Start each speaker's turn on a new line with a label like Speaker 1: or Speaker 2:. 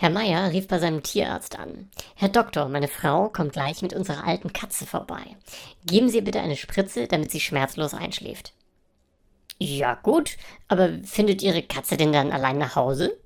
Speaker 1: Herr Meier rief bei seinem Tierarzt an. Herr Doktor, meine Frau kommt gleich mit unserer alten Katze vorbei. Geben Sie ihr bitte eine Spritze, damit sie schmerzlos einschläft. Ja gut, aber findet Ihre Katze denn dann allein nach Hause?